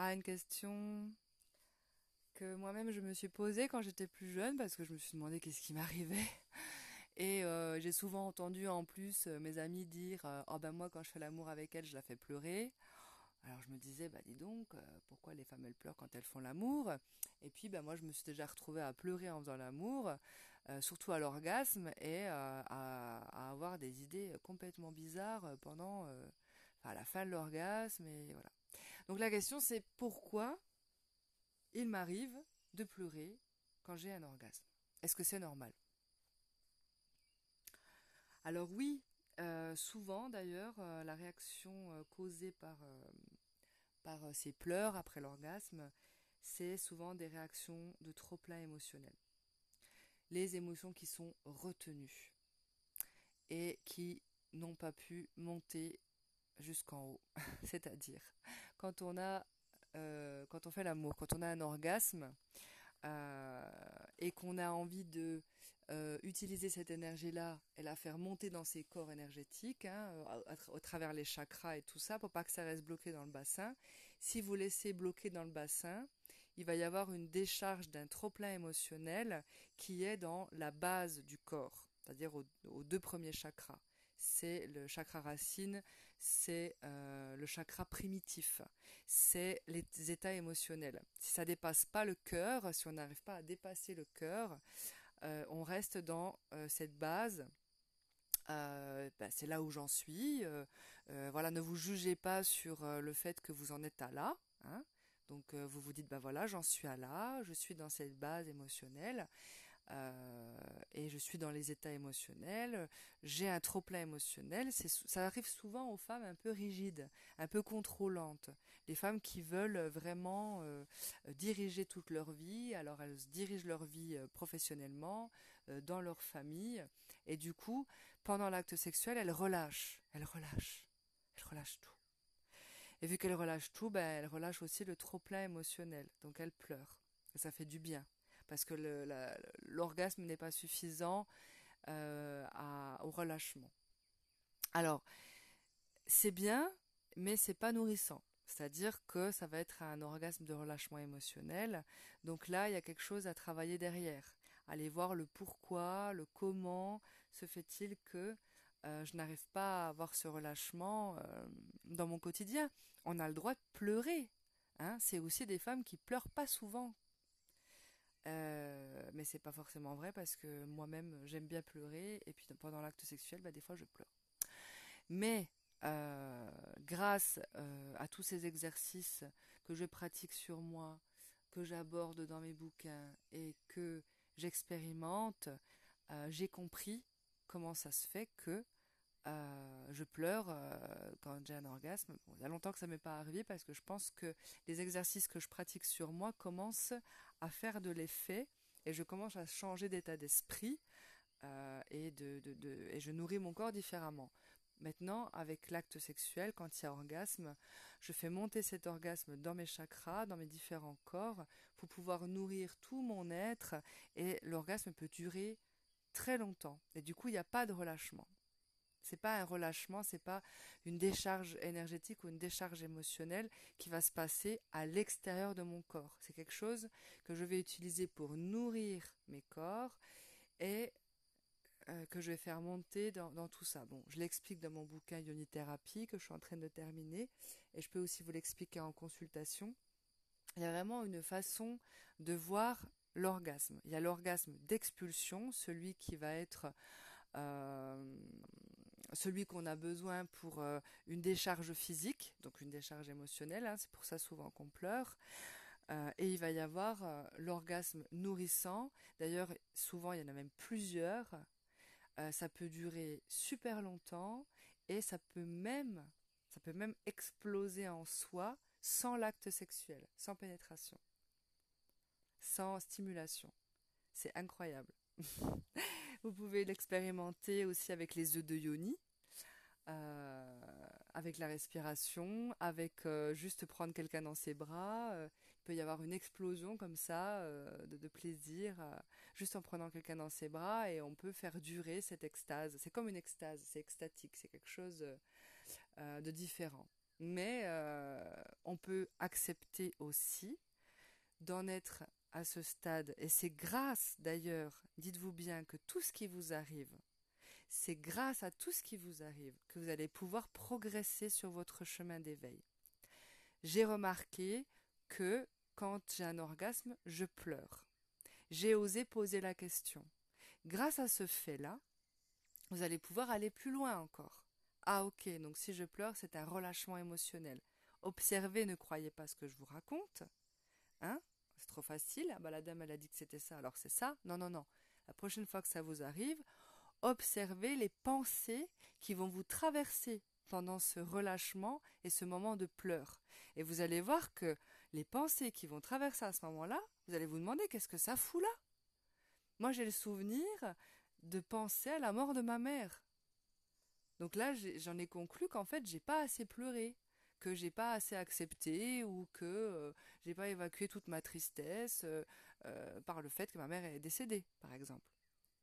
Ah, une question que moi-même je me suis posée quand j'étais plus jeune parce que je me suis demandé qu'est-ce qui m'arrivait. Et euh, j'ai souvent entendu en plus euh, mes amis dire euh, Oh ben moi quand je fais l'amour avec elle je la fais pleurer. Alors je me disais bah dis donc pourquoi les femmes elles pleurent quand elles font l'amour? Et puis bah moi je me suis déjà retrouvée à pleurer en faisant l'amour, surtout à l'orgasme et à, à, avoir des idées complètement bizarres pendant à la fin de l'orgasme et voilà. Donc la question c'est pourquoi il m'arrive de pleurer quand j'ai un orgasme? Est-ce que c'est normal? Alors oui, euh, souvent d'ailleurs, euh, la réaction euh, causée par, par ces pleurs après l'orgasme, c'est souvent des réactions de trop plein émotionnel. Les émotions qui sont retenues et qui n'ont pas pu monter jusqu'en haut. C'est-à-dire, quand on a euh, quand on fait l'amour, quand on a un orgasme euh, et qu'on a envie de euh, utiliser cette énergie-là et la faire monter dans ses corps énergétiques, hein, travers les chakras et tout ça, pour pas que ça reste bloqué dans le bassin. Si vous laissez bloquer dans le bassin, il va y avoir une décharge d'un trop-plein émotionnel qui est dans la base du corps, c'est-à-dire aux deux premiers chakras c'est le chakra racine, c'est euh, le chakra primitif, c'est les états émotionnels. Si ça dépasse pas le cœur, si on n'arrive pas à dépasser le cœur, euh, on reste dans euh, cette base. Ben, c'est là où j'en suis. voilà, ne vous jugez pas sur le fait que vous en êtes à là. Hein. Donc vous vous dites, ben voilà, j'en suis à là, je suis dans cette base émotionnelle. Euh, et je suis dans les états émotionnels, j'ai un trop plein émotionnel, ça arrive souvent aux femmes un peu rigides, un peu contrôlantes, les femmes qui veulent vraiment euh, diriger toute leur vie, alors elles dirigent leur vie euh, professionnellement, dans leur famille, et du coup, pendant l'acte sexuel, elles relâchent, elles relâchent, elles relâchent tout. Et vu qu'elles relâchent tout, ben, elles relâchent aussi le trop plein émotionnel, donc elles pleurent, ça fait du bien parce que l'orgasme n'est pas suffisant euh, au relâchement. Alors, c'est bien, mais c'est pas nourrissant. C'est-à-dire que ça va être un orgasme de relâchement émotionnel. Donc là, il y a quelque chose à travailler derrière. Aller voir le pourquoi, le comment se fait-il que euh, je n'arrive pas à avoir ce relâchement euh, dans mon quotidien. On a le droit de pleurer. Hein. C'est aussi des femmes qui pleurent pas souvent euh, mais c'est pas forcément vrai parce que moi-même j'aime bien pleurer et puis pendant l'acte sexuel, bah, des fois je pleure. Mais euh, grâce euh, à tous ces exercices que je pratique sur moi, que j'aborde dans mes bouquins et que j'expérimente, j'ai compris comment ça se fait que euh, je pleure euh, quand j'ai un orgasme. il y a longtemps que ça m'est pas arrivé parce que je pense que les exercices que je pratique sur moi commencent à faire de l'effet et je commence à changer d'état d'esprit euh, et, et je nourris mon corps différemment. Maintenant, avec l'acte sexuel, quand il y a orgasme, je fais monter cet orgasme dans mes chakras, dans mes différents corps, pour pouvoir nourrir tout mon être, et l'orgasme peut durer très longtemps. Et du coup, il n'y a pas de relâchement. C'est pas un relâchement, c'est pas une décharge énergétique ou une décharge émotionnelle qui va se passer à l'extérieur de mon corps. C'est quelque chose que je vais utiliser pour nourrir mes corps et euh, que je vais faire monter dans, tout ça. Bon, je l'explique dans mon bouquin Thérapie que je suis en train de terminer et je peux aussi vous l'expliquer en consultation. Il y a vraiment une façon de voir l'orgasme. Il y a l'orgasme d'expulsion, celui qui va être euh, celui qu'on a besoin pour euh, une décharge physique, donc une décharge émotionnelle, hein, c'est pour ça souvent qu'on pleure. Euh, et il va y avoir l'orgasme nourrissant. D'ailleurs, souvent il y en a même plusieurs. ça peut durer super longtemps et ça peut même, ça peut même exploser en soi sans l'acte sexuel, sans pénétration, sans stimulation. C'est incroyable. Vous pouvez l'expérimenter aussi avec les œufs de yoni, euh, avec la respiration, avec euh, juste prendre quelqu'un dans ses bras. Euh, il peut y avoir une explosion comme ça de, plaisir, juste en prenant quelqu'un dans ses bras, et on peut faire durer cette extase. C'est comme une extase, c'est extatique, c'est quelque chose de différent. Mais on peut accepter aussi d'en être à ce stade. Et c'est grâce d'ailleurs, dites-vous bien, que tout ce qui vous arrive, c'est grâce à tout ce qui vous arrive que vous allez pouvoir progresser sur votre chemin d'éveil. J'ai remarqué que quand j'ai un orgasme, je pleure. J'ai osé poser la question. Grâce à ce fait-là, vous allez pouvoir aller plus loin encore. Ah ok, donc si je pleure, c'est un relâchement émotionnel. Observez, ne croyez pas ce que je vous raconte. Hein C'est trop facile. Ah bah, la dame, elle a dit que c'était ça, alors c'est ça. Non, non, non. La prochaine fois que ça vous arrive, observez les pensées qui vont vous traverser pendant ce relâchement et ce moment de pleurs. Et vous allez voir que les pensées qui vont traverser à ce moment-là, vous allez vous demander qu'est-ce que ça fout là? Moi j'ai le souvenir de penser à la mort de ma mère. Donc là j'en ai, conclu qu'en fait j'ai pas assez pleuré, que j'ai pas assez accepté ou que euh, j'ai pas évacué toute ma tristesse euh, euh, par le fait que ma mère est décédée, par exemple.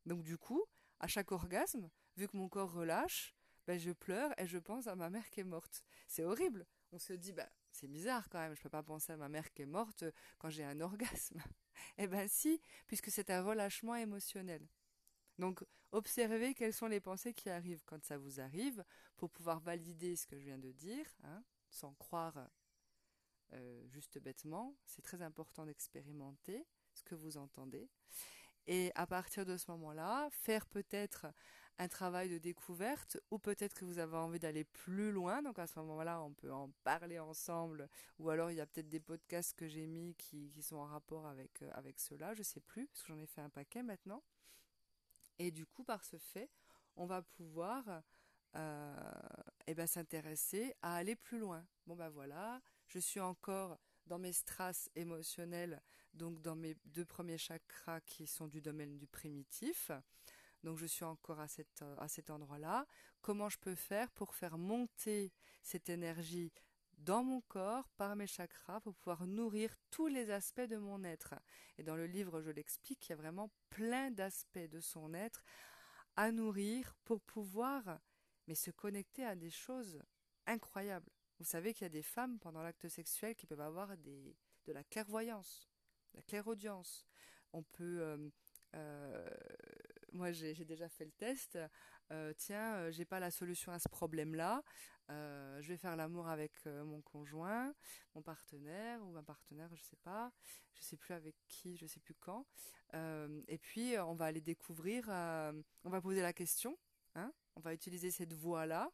Donc du coup, à chaque orgasme, vu que mon corps relâche, ben je pleure et je pense à ma mère qui est morte. C'est horrible. On se dit, bah, c'est bizarre quand même, je peux pas penser à ma mère qui est morte quand j'ai un orgasme. eh ben si, puisque c'est un relâchement émotionnel. Donc, observez quelles sont les pensées qui arrivent quand ça vous arrive, pour pouvoir valider ce que je viens de dire, hein, sans croire euh, juste bêtement. C'est très important d'expérimenter ce que vous entendez. Et à partir de ce moment-là, faire peut-être un travail de découverte ou peut-être que vous avez envie d'aller plus loin. Donc à ce moment-là, on peut en parler ensemble ou alors il y a peut-être des podcasts que j'ai mis qui, sont en rapport avec, euh, cela, je sais plus, parce que j'en ai fait un paquet maintenant. Et du coup, par ce fait, on va pouvoir euh, eh ben, s'intéresser à aller plus loin. Bon ben voilà, je suis encore dans mes strass émotionnels, donc dans mes deux premiers chakras qui sont du domaine du primitif. Donc je suis encore à, cette, à cet endroit-là. Comment je peux faire pour faire monter cette énergie dans mon corps par mes chakras pour pouvoir nourrir tous les aspects de mon être? Et dans le livre, je l'explique, il y a vraiment plein d'aspects de son être à nourrir pour pouvoir mais se connecter à des choses incroyables. Vous savez qu'il y a des femmes pendant l'acte sexuel qui peuvent avoir de la clairvoyance, de la clairaudience. On peut. Euh, euh, moi, j'ai déjà fait le test. Euh, tiens, j'ai pas la solution à ce problème-là. je vais faire l'amour avec mon conjoint, mon partenaire ou ma partenaire, je sais pas. Je sais plus avec qui, je sais plus quand. et puis, on va aller découvrir. on va poser la question. Hein on va utiliser cette voix-là.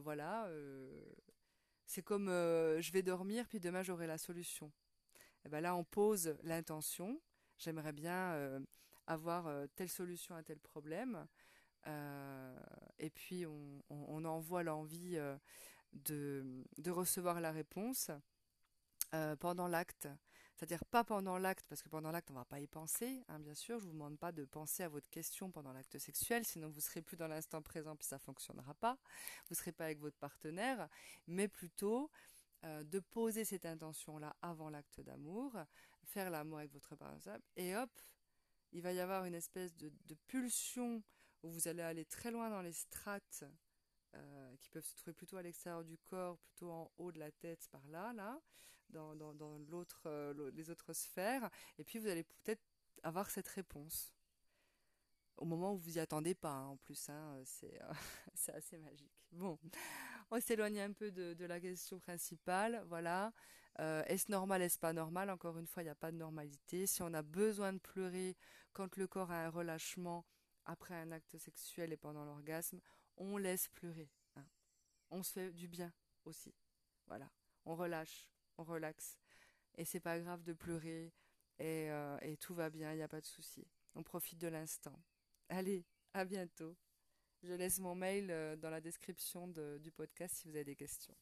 voilà, c'est comme euh, je vais dormir, puis demain j'aurai la solution. Eh ben là, on pose l'intention. J'aimerais bien euh, avoir euh, telle solution à tel problème. et puis on, envoie l'envie de, recevoir la réponse pendant l'acte. C'est-à-dire pas pendant l'acte, parce que pendant l'acte, on ne va pas y penser, hein, bien sûr. Je ne vous demande pas de penser à votre question pendant l'acte sexuel, sinon vous ne serez plus dans l'instant présent, puis ça ne fonctionnera pas. Vous ne serez pas avec votre partenaire, mais plutôt euh, de poser cette intention-là avant l'acte d'amour, faire l'amour avec votre partenaire, et hop, il va y avoir une espèce de, pulsion où vous allez aller très loin dans les strates euh, qui peuvent se trouver plutôt à l'extérieur du corps, plutôt en haut de la tête, par là, là, dans, l'autre, euh, les autres sphères, et puis vous allez peut-être avoir cette réponse. Au moment où vous y attendez pas, hein, en plus, hein, c'est, euh, c'est assez magique. Bon, on s'éloigne un peu de, la question principale. Voilà. Est-ce normal, est-ce pas normal? Encore une fois, il n'y a pas de normalité. Si on a besoin de pleurer quand le corps a un relâchement après un acte sexuel et pendant l'orgasme, on laisse pleurer. Hein. On se fait du bien aussi. Voilà. On relâche on relaxe. Et c'est pas grave de pleurer et, euh, tout va bien, il n'y a pas de souci. On profite de l'instant. Allez, à bientôt. Je laisse mon mail euh, dans la description du podcast si vous avez des questions.